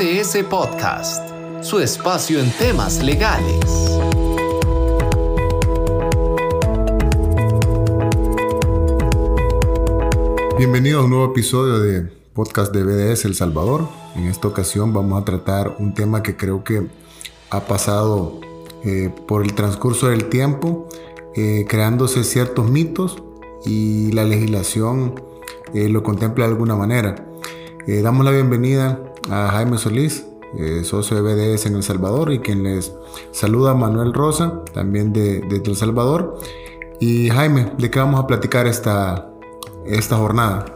BDS Podcast, su espacio en temas legales. Bienvenido a un nuevo episodio de podcast de BDS El Salvador. En esta ocasión vamos a tratar un tema que creo que ha pasado eh, por el transcurso del tiempo, eh, creándose ciertos mitos y la legislación eh, lo contempla de alguna manera. Damos la bienvenida a Jaime Solís, eh, socio de BDS en El Salvador, y quien les saluda Manuel Rosa, también de, El Salvador. Y Jaime, ¿de qué vamos a platicar esta, esta jornada?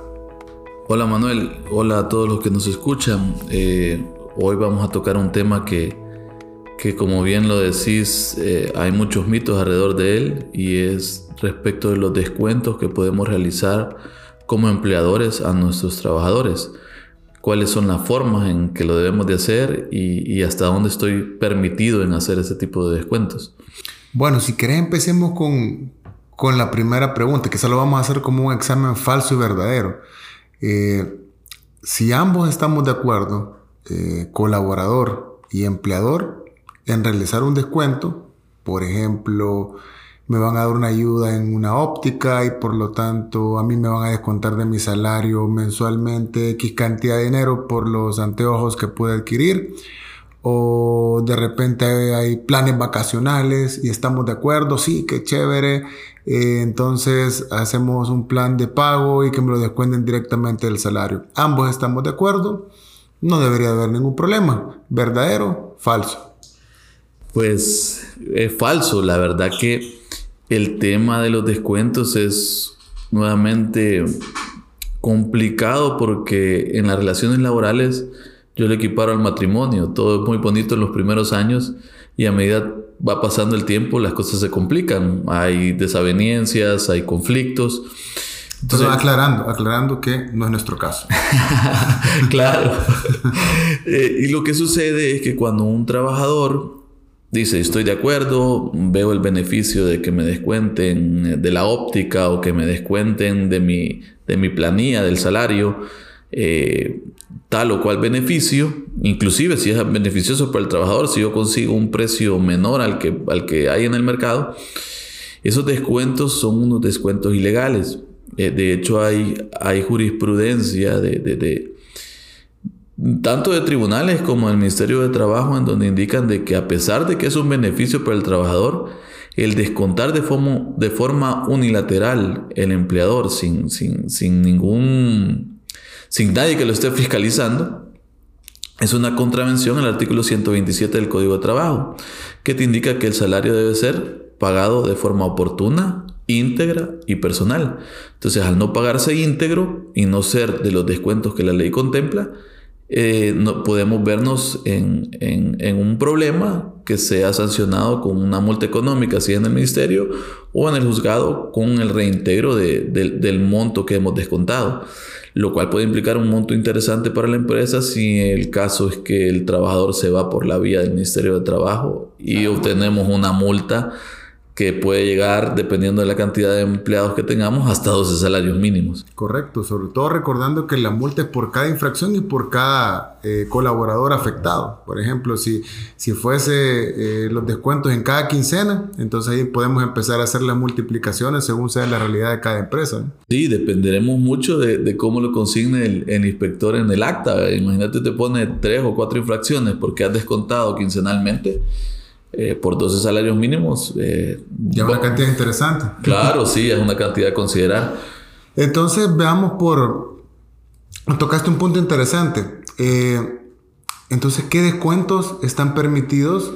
Hola Manuel, hola a todos los que nos escuchan. hoy vamos a tocar un tema que, que como bien lo decís, hay muchos mitos alrededor de él y es respecto de los descuentos que podemos realizar como empleadores a nuestros trabajadores. Cuáles son las formas en que lo debemos de hacer y, hasta dónde estoy permitido en hacer ese tipo de descuentos. Bueno, si querés empecemos con, con la primera pregunta, que solo vamos a hacer como un examen falso y verdadero. Eh, si ambos estamos de acuerdo, eh, colaborador y empleador, en realizar un descuento, por ejemplo, me van a dar una ayuda en una óptica y por lo tanto a mí me van a descontar de mi salario mensualmente X cantidad de dinero por los anteojos que puede adquirir. O de repente hay planes vacacionales y estamos de acuerdo, sí, qué chévere. Eh, entonces hacemos un plan de pago y que me lo descuenten directamente del salario. Ambos estamos de acuerdo, no debería haber ningún problema. ¿Verdadero? Falso. Pues es falso, la verdad que el tema de los descuentos es nuevamente complicado porque en las relaciones laborales yo le equiparo al matrimonio. Todo es muy bonito en los primeros años y a medida va pasando el tiempo las cosas se complican. Hay desavenencias, hay conflictos. Entonces, aclarando, aclarando que no es nuestro caso. claro. Eh, y lo que sucede es que cuando un trabajador dice, estoy de acuerdo, veo el beneficio de que me descuenten eh, de la óptica o que me descuenten de mi, de mi planilla, del salario, eh, tal o cual beneficio, inclusive si es beneficioso para el trabajador, si yo consigo un precio menor al que, al que hay en el mercado, esos descuentos son unos descuentos ilegales. Eh, de hecho, hay, hay jurisprudencia de tanto de tribunales como del Ministerio de Trabajo, en donde indican de que a pesar de que es un beneficio para el trabajador, el descontar de forma, de forma unilateral el empleador sin, sin, sin ningún, sin nadie que lo esté fiscalizando, es una contravención al artículo 127 del Código de Trabajo, que te indica que el salario debe ser pagado de forma oportuna, íntegra y personal. Entonces, al no pagarse íntegro y no ser de los descuentos que la ley contempla, eh, no, podemos vernos en, en, un problema que sea sancionado con una multa económica, si en el ministerio o en el juzgado con el reintegro de, del monto que hemos descontado, lo cual puede implicar un monto interesante para la empresa si el caso es que el trabajador se va por la vía del Ministerio de Trabajo y obtenemos una multa que puede llegar, dependiendo de la cantidad de empleados que tengamos, hasta 12 salarios mínimos. Correcto, sobre todo recordando que la multa es por cada infracción y por cada eh, colaborador afectado. Por ejemplo, si, si fuese eh, los descuentos en cada quincena, entonces ahí podemos empezar a hacer las multiplicaciones según sea la realidad de cada empresa. Sí, dependeremos mucho de, cómo lo consigne el, el, inspector en el acta. Imagínate, te pone tres o cuatro infracciones porque has descontado quincenalmente eh, por 12 salarios mínimos. Eh, ya una cantidad interesante. Claro, sí, es una cantidad a considerar. Entonces, veamos por... Tocaste un punto interesante. Eh, entonces, ¿qué descuentos están permitidos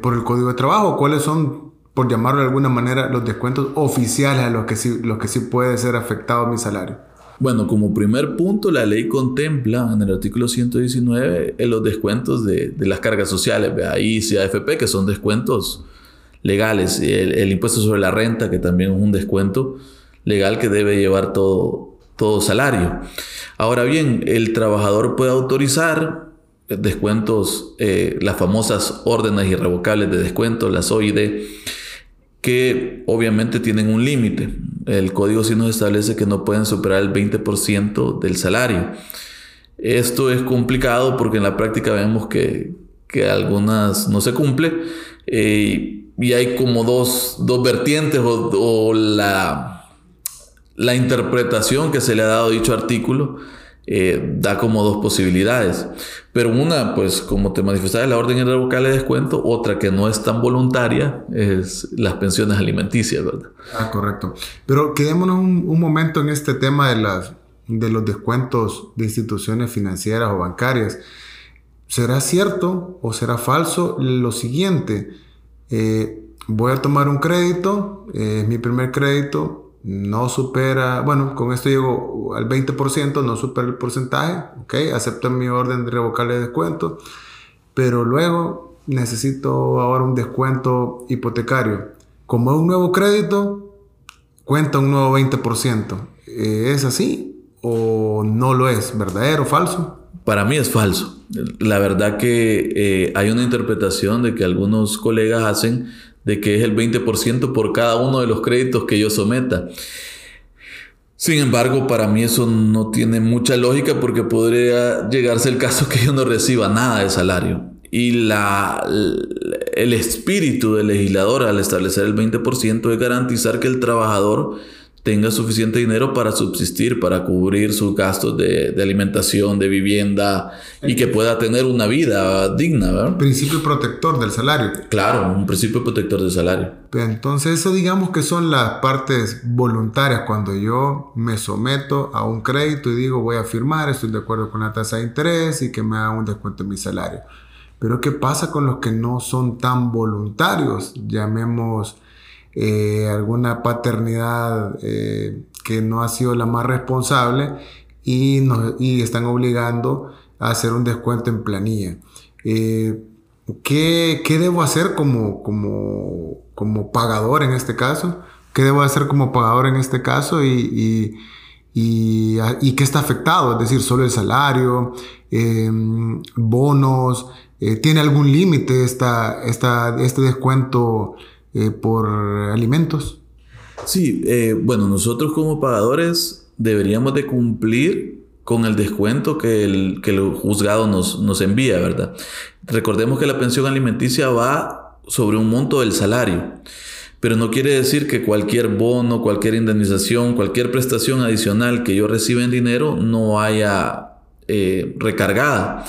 por el Código de Trabajo? ¿Cuáles son, por llamarlo de alguna manera, los descuentos oficiales a los que sí, los que sí puede ser afectado mi salario? Bueno, como primer punto, la ley contempla en el artículo 119 eh, los descuentos de, las cargas sociales, ICI, AFP, que son descuentos legales, el, el, impuesto sobre la renta, que también es un descuento legal que debe llevar todo, todo salario. Ahora bien, el trabajador puede autorizar descuentos, eh, las famosas órdenes irrevocables de descuento, las OID, que obviamente tienen un límite. El código sí nos establece que no pueden superar el 20% del salario. Esto es complicado porque en la práctica vemos que, algunas no se cumple eh, y hay como dos, vertientes o, la, la interpretación que se le ha dado dicho artículo eh, da como dos posibilidades. Pero una, pues como te manifestaba, es la orden irrevocable de descuento. Otra que no es tan voluntaria es las pensiones alimenticias, ¿verdad? Ah, correcto. Pero quedémonos un, momento en este tema de, las, de los descuentos de instituciones financieras o bancarias. ¿Será cierto o será falso lo siguiente? Eh, voy a tomar un crédito, es mi primer crédito, no supera, bueno, con esto llego al 20%, no supera el porcentaje, ok, acepto mi orden de revocarle descuento, pero luego necesito ahora un descuento hipotecario. Como es un nuevo crédito, cuenta un nuevo 20%. Eh, ¿Es así o no lo es? ¿Verdadero o falso? Para mí es falso. La verdad que eh, hay una interpretación de que algunos colegas hacen de que es el 20% por cada uno de los créditos que yo someta. Sin embargo, para mí eso no tiene mucha lógica porque podría llegarse el caso que yo no reciba nada de salario. Y la, el espíritu del legislador al establecer el 20% es garantizar que el trabajador tenga suficiente dinero para subsistir, para cubrir sus gastos de, alimentación, de vivienda y que pueda tener una vida digna, ¿verdad? Principio protector del salario. Claro, un principio protector del salario. Entonces, eso digamos que son las partes voluntarias cuando yo me someto a un crédito y digo voy a firmar, estoy de acuerdo con la tasa de interés y que me haga un descuento en mi salario. Pero ¿qué pasa con los que no son tan voluntarios? Llamemos eh, alguna paternidad eh, que no ha sido la más responsable y, están obligando a hacer un descuento en planilla. Eh, ¿qué, ¿qué, debo hacer como, pagador en este caso? ¿Qué debo hacer como pagador en este caso? Y, qué está afectado, es decir, solo el salario, bonos, ¿tiene algún límite esta, este descuento eh, por alimentos. Sí, eh, bueno, nosotros como pagadores deberíamos de cumplir con el descuento que el, que el juzgado nos, nos envía, ¿verdad? Recordemos que la pensión alimenticia va sobre un monto del salario, pero no quiere decir que cualquier bono, cualquier indemnización, cualquier prestación adicional que yo reciba en dinero no haya eh, recargada.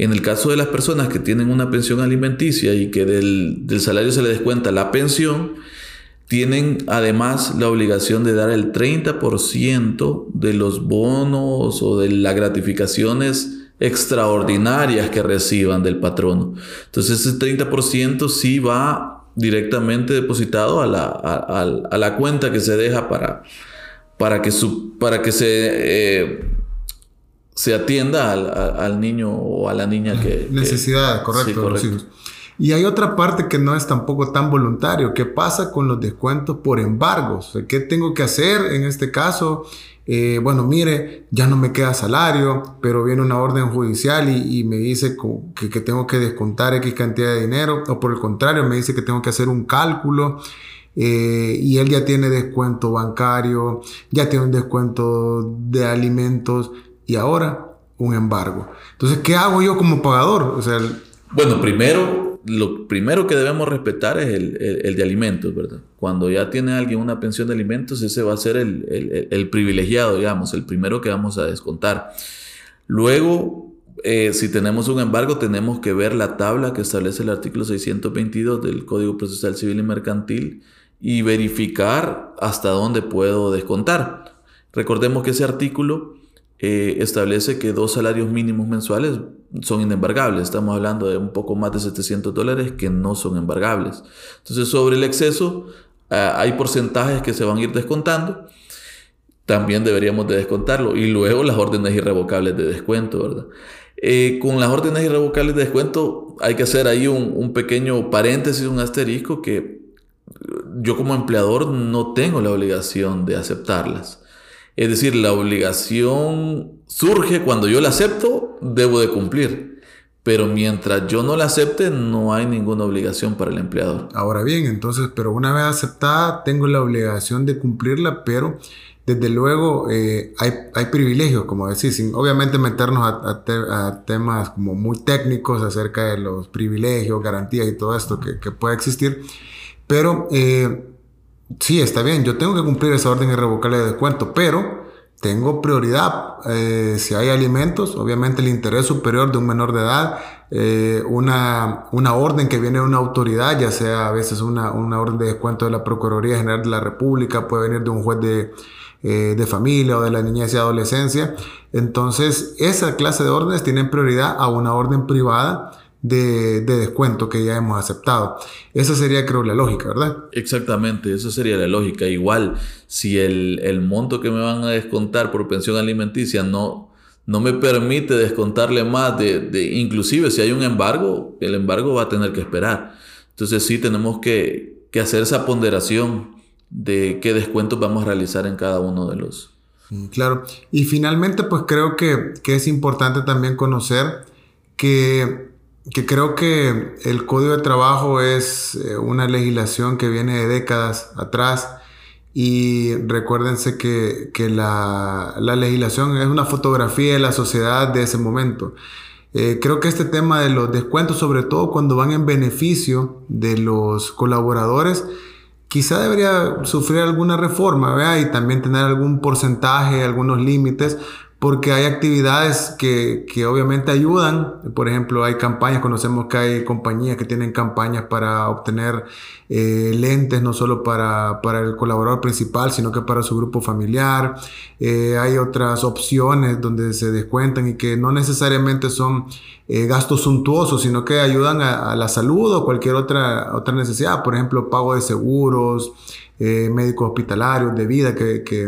En el caso de las personas que tienen una pensión alimenticia y que del, salario se les descuenta la pensión, tienen además la obligación de dar el 30% de los bonos o de las gratificaciones extraordinarias que reciban del patrono. Entonces ese 30% sí va directamente depositado a la, cuenta que se deja para, para, que, su, para que se eh, se atienda al, niño o a la niña que... Necesidad, correcto, los hijos. Y hay otra parte que no es tampoco tan voluntario. ¿Qué pasa con los descuentos por embargos? ¿Qué tengo que hacer en este caso? Eh, bueno, mire, ya no me queda salario, pero viene una orden judicial y, me dice que, que, tengo que descontar X cantidad de dinero, o por el contrario, me dice que tengo que hacer un cálculo. Eh, y él ya tiene descuento bancario, ya tiene un descuento de alimentos y ahora un embargo. Entonces, ¿qué hago yo como pagador? O sea, bueno, primero, lo primero que debemos respetar es el, de alimentos, ¿verdad? Cuando ya tiene alguien una pensión de alimentos, ese va a ser el, privilegiado, digamos, el primero que vamos a descontar. Luego, eh, si tenemos un embargo, tenemos que ver la tabla que establece el artículo 622 del Código Procesal Civil y Mercantil y verificar hasta dónde puedo descontar. Recordemos que ese artículo eh, establece que dos salarios mínimos mensuales son inembargables. Estamos hablando de un poco más de 700 dólares que no son embargables. Entonces, sobre el exceso, ah, hay porcentajes que se van a ir descontando. También deberíamos de descontarlo. Y luego las órdenes irrevocables de descuento, ¿verdad? Eh, con las órdenes irrevocables de descuento hay que hacer ahí un, un pequeño paréntesis, un asterisco que yo como empleador no tengo la obligación de aceptarlas. Es decir, la obligación surge cuando yo la acepto, debo de cumplir. Pero mientras yo no la acepte, no hay ninguna obligación para el empleador. Ahora bien, entonces, pero una vez aceptada, tengo la obligación de cumplirla, pero desde luego eh, hay, privilegios, como decir, sin obviamente meternos a, temas como muy técnicos acerca de los privilegios, garantías y todo esto que, que puede existir, pero eh, sí, está bien, yo tengo que cumplir esa orden irrevocable de descuento, pero tengo prioridad. Eh, si hay alimentos, obviamente el interés superior de un menor de edad, eh, una, una, orden que viene de una autoridad, ya sea a veces una, una, orden de descuento de la Procuraduría General de la República, puede venir de un juez de, eh, de familia o de la niñez y adolescencia. Entonces, esa clase de órdenes tienen prioridad a una orden privada de, descuento que ya hemos aceptado. Esa sería, creo, la lógica, ¿verdad? Exactamente, esa sería la lógica. Igual, si el, monto que me van a descontar por pensión alimenticia no, no me permite descontarle más de, de, inclusive si hay un embargo, el embargo va a tener que esperar. Entonces sí tenemos que, que hacer esa ponderación de qué descuentos vamos a realizar en cada uno de los... Claro, y finalmente pues creo que, que es importante también conocer que que creo que el Código de Trabajo es eh, una legislación que viene de décadas atrás y recuérdense que, la, legislación es una fotografía de la sociedad de ese momento. Eh, creo que este tema de los descuentos, sobre todo cuando van en beneficio de los colaboradores, quizá debería sufrir alguna reforma, ¿vea? Y también tener algún porcentaje, algunos límites, porque hay actividades que, que, obviamente ayudan. Por ejemplo, hay campañas, conocemos que hay compañías que tienen campañas para obtener eh, lentes, no solo para, para, el colaborador principal, sino que para su grupo familiar. Eh, hay otras opciones donde se descuentan y que no necesariamente son eh, gastos suntuosos, sino que ayudan a, a, la salud o cualquier otra, otra necesidad. Por ejemplo, pago de seguros, eh, médicos hospitalarios de vida que, que,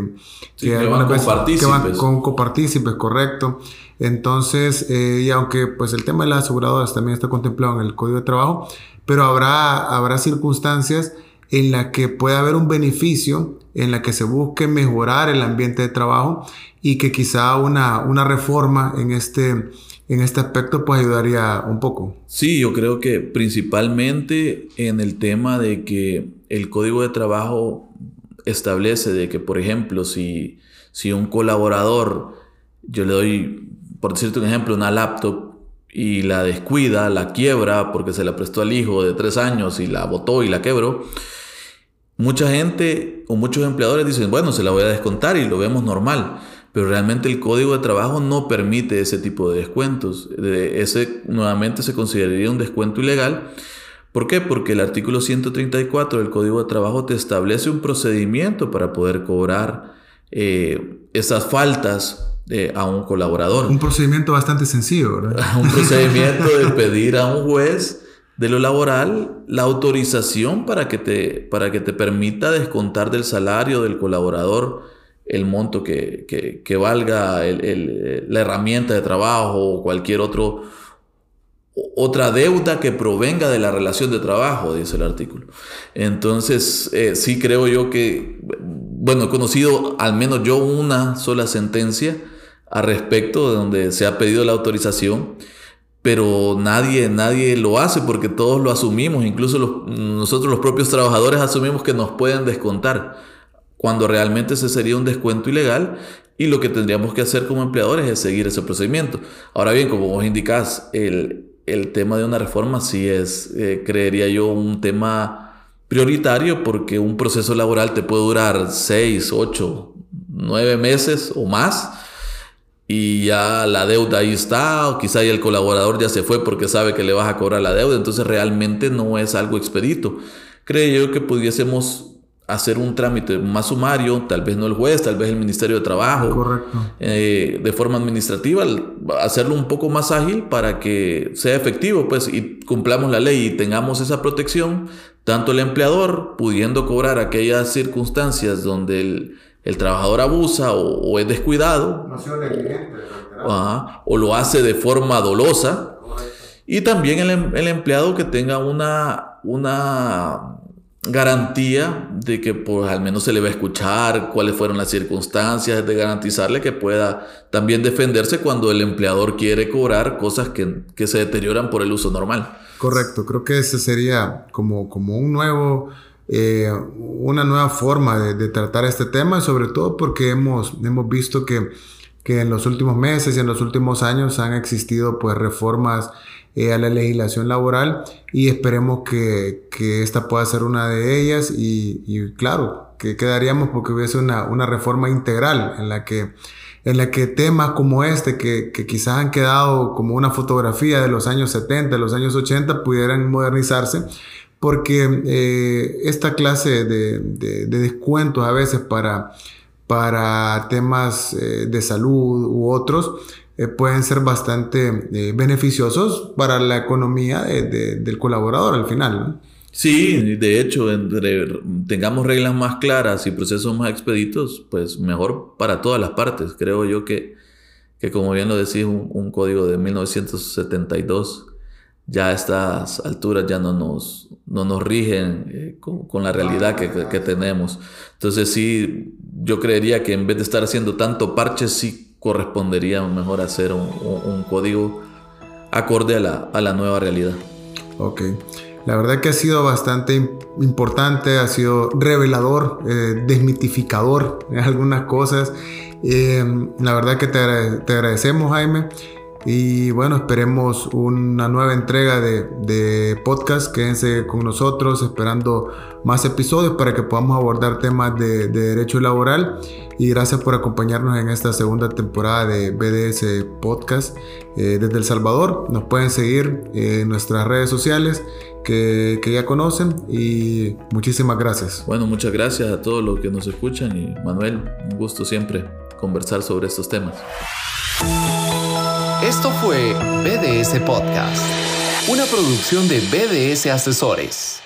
van con copartícipes, correcto. Entonces, eh, y aunque pues el tema de las aseguradoras también está contemplado en el Código de Trabajo, pero habrá, habrá circunstancias en las que puede haber un beneficio, en la que se busque mejorar el ambiente de trabajo y que quizá una, una reforma en este, en este aspecto pues ayudaría un poco. Sí, yo creo que principalmente en el tema de que el código de trabajo establece de que, por ejemplo, si, si un colaborador, yo le doy, por decirte un ejemplo, una laptop y la descuida, la quiebra porque se la prestó al hijo de tres años y la botó y la quebró, mucha gente o muchos empleadores dicen, bueno, se la voy a descontar y lo vemos normal pero realmente el código de trabajo no permite ese tipo de descuentos. Ese nuevamente se consideraría un descuento ilegal. ¿Por qué? Porque el artículo 134 del Código de Trabajo te establece un procedimiento para poder cobrar eh, esas faltas eh, a un colaborador. Un procedimiento bastante sencillo, ¿verdad? un procedimiento de pedir a un juez de lo laboral la autorización para que te, para que te permita descontar del salario del colaborador el monto que, valga la herramienta de trabajo o cualquier otro, otra deuda que provenga de la relación de trabajo, dice el artículo. Entonces, eh, sí creo yo que, bueno, he conocido al menos yo una sola sentencia a respecto de donde se ha pedido la autorización, pero nadie, nadie lo hace porque todos lo asumimos, incluso nosotros los propios trabajadores asumimos que nos pueden descontar cuando realmente ese sería un descuento ilegal y lo que tendríamos que hacer como empleadores es seguir ese procedimiento. Ahora bien, como vos indicás, el, tema de una reforma sí es, eh, creería yo, un tema prioritario porque un proceso laboral te puede durar 6, 8, 9 meses o más y ya la deuda ahí está, o quizá ya el colaborador ya se fue porque sabe que le vas a cobrar la deuda, entonces realmente no es algo expedito. Creo yo que pudiésemos hacer un trámite más sumario, tal vez no el juez, tal vez el Ministerio de Trabajo, Correcto. Eh, de forma administrativa, hacerlo un poco más ágil para que sea efectivo, pues, y cumplamos la ley y tengamos esa protección, tanto el empleador pudiendo cobrar aquellas circunstancias donde el, trabajador abusa o, es descuidado, o, lo hace de forma dolosa, y también el, em, el empleado que tenga una, una garantía de que pues al menos se le va a escuchar cuáles fueron las circunstancias, de garantizarle que pueda también defenderse cuando el empleador quiere cobrar cosas que, que se deterioran por el uso normal. Correcto, creo que ese sería como, como un nuevo eh, una nueva forma de, tratar este tema, sobre todo porque hemos, hemos visto que, que, en los últimos meses y en los últimos años han existido pues reformas eh, a la legislación laboral y esperemos que, que, esta pueda ser una de ellas y, claro, que quedaríamos porque hubiese una, una reforma integral en la que en la que temas como este, que, que, quizás han quedado como una fotografía de los años 70, de los años 80, pudieran modernizarse, porque eh, esta clase de, de, descuentos a veces para, para temas eh, de salud u otros, eh, pueden ser bastante beneficiosos para la economía del colaborador al final. ¿no? Sí, de hecho, entre tengamos reglas más claras y procesos más expeditos, pues mejor para todas las partes. Creo yo que, que como bien lo decís, un, código de 1972 ya a estas alturas ya no nos, no nos rigen eh, con, la realidad que, que, tenemos. Entonces sí, yo creería que en vez de estar haciendo tanto parche, sí correspondería mejor hacer un, un, código acorde a la, a la nueva realidad. Ok. La verdad que ha sido bastante importante, ha sido revelador, eh, desmitificador en algunas cosas. Eh, la verdad que te, te, agradecemos Jaime y bueno, esperemos una nueva entrega de, de, podcast. Quédense con nosotros esperando más episodios para que podamos abordar temas de, de, derecho laboral. Y gracias por acompañarnos en esta segunda temporada de BDS Podcast eh, desde El Salvador. Nos pueden seguir en nuestras redes sociales que, que, ya conocen y muchísimas gracias. Bueno, muchas gracias a todos los que nos escuchan y Manuel, un gusto siempre conversar sobre estos temas. Esto fue BDS Podcast, una producción de BDS Asesores.